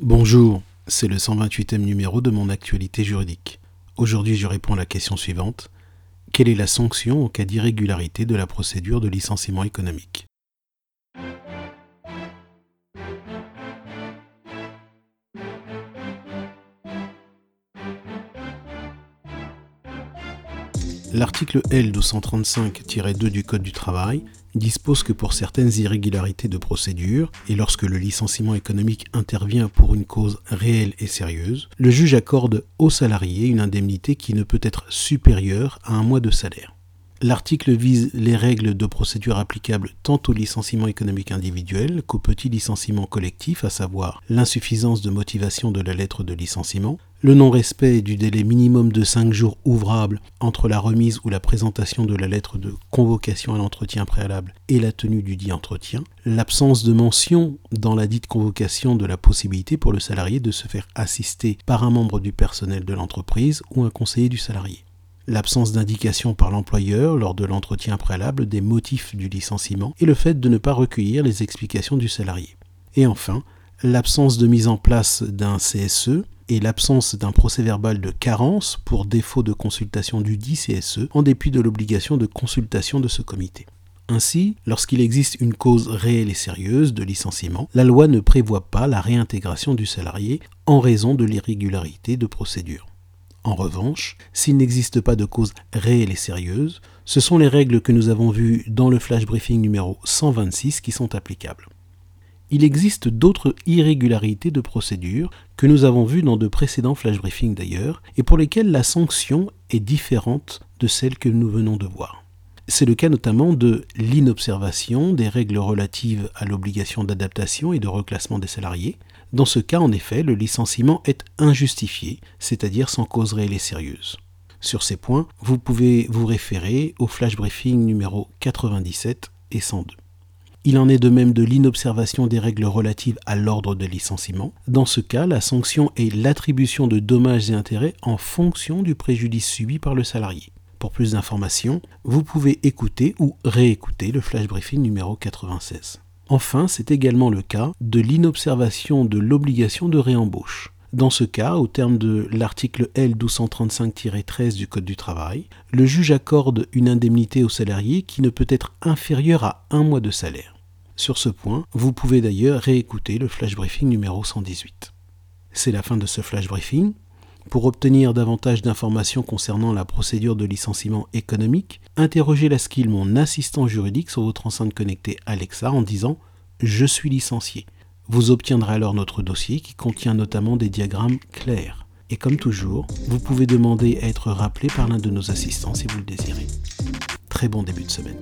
Bonjour, c'est le 128e numéro de mon actualité juridique. Aujourd'hui, je réponds à la question suivante. Quelle est la sanction en cas d'irrégularité de la procédure de licenciement économique? L'article L235-2 du Code du travail dispose que pour certaines irrégularités de procédure, et lorsque le licenciement économique intervient pour une cause réelle et sérieuse, le juge accorde au salarié une indemnité qui ne peut être supérieure à un mois de salaire. L'article vise les règles de procédure applicables tant au licenciement économique individuel qu'au petit licenciement collectif, à savoir l'insuffisance de motivation de la lettre de licenciement, le non-respect du délai minimum de 5 jours ouvrables entre la remise ou la présentation de la lettre de convocation à l'entretien préalable et la tenue du dit entretien, l'absence de mention dans la dite convocation de la possibilité pour le salarié de se faire assister par un membre du personnel de l'entreprise ou un conseiller du salarié l'absence d'indication par l'employeur lors de l'entretien préalable des motifs du licenciement et le fait de ne pas recueillir les explications du salarié. Et enfin, l'absence de mise en place d'un CSE et l'absence d'un procès verbal de carence pour défaut de consultation du dit CSE en dépit de l'obligation de consultation de ce comité. Ainsi, lorsqu'il existe une cause réelle et sérieuse de licenciement, la loi ne prévoit pas la réintégration du salarié en raison de l'irrégularité de procédure. En revanche, s'il n'existe pas de cause réelle et sérieuse, ce sont les règles que nous avons vues dans le flash briefing numéro 126 qui sont applicables. Il existe d'autres irrégularités de procédure que nous avons vues dans de précédents flash briefings d'ailleurs, et pour lesquelles la sanction est différente de celle que nous venons de voir. C'est le cas notamment de l'inobservation des règles relatives à l'obligation d'adaptation et de reclassement des salariés, dans ce cas, en effet, le licenciement est injustifié, c'est-à-dire sans cause réelle et sérieuse. Sur ces points, vous pouvez vous référer au flash briefing numéro 97 et 102. Il en est de même de l'inobservation des règles relatives à l'ordre de licenciement. Dans ce cas, la sanction est l'attribution de dommages et intérêts en fonction du préjudice subi par le salarié. Pour plus d'informations, vous pouvez écouter ou réécouter le flash briefing numéro 96. Enfin, c'est également le cas de l'inobservation de l'obligation de réembauche. Dans ce cas, au terme de l'article L1235-13 du Code du travail, le juge accorde une indemnité au salarié qui ne peut être inférieure à un mois de salaire. Sur ce point, vous pouvez d'ailleurs réécouter le flash briefing numéro 118. C'est la fin de ce flash briefing. Pour obtenir davantage d'informations concernant la procédure de licenciement économique, interrogez la skill mon assistant juridique sur votre enceinte connectée Alexa en disant Je suis licencié. Vous obtiendrez alors notre dossier qui contient notamment des diagrammes clairs. Et comme toujours, vous pouvez demander à être rappelé par l'un de nos assistants si vous le désirez. Très bon début de semaine.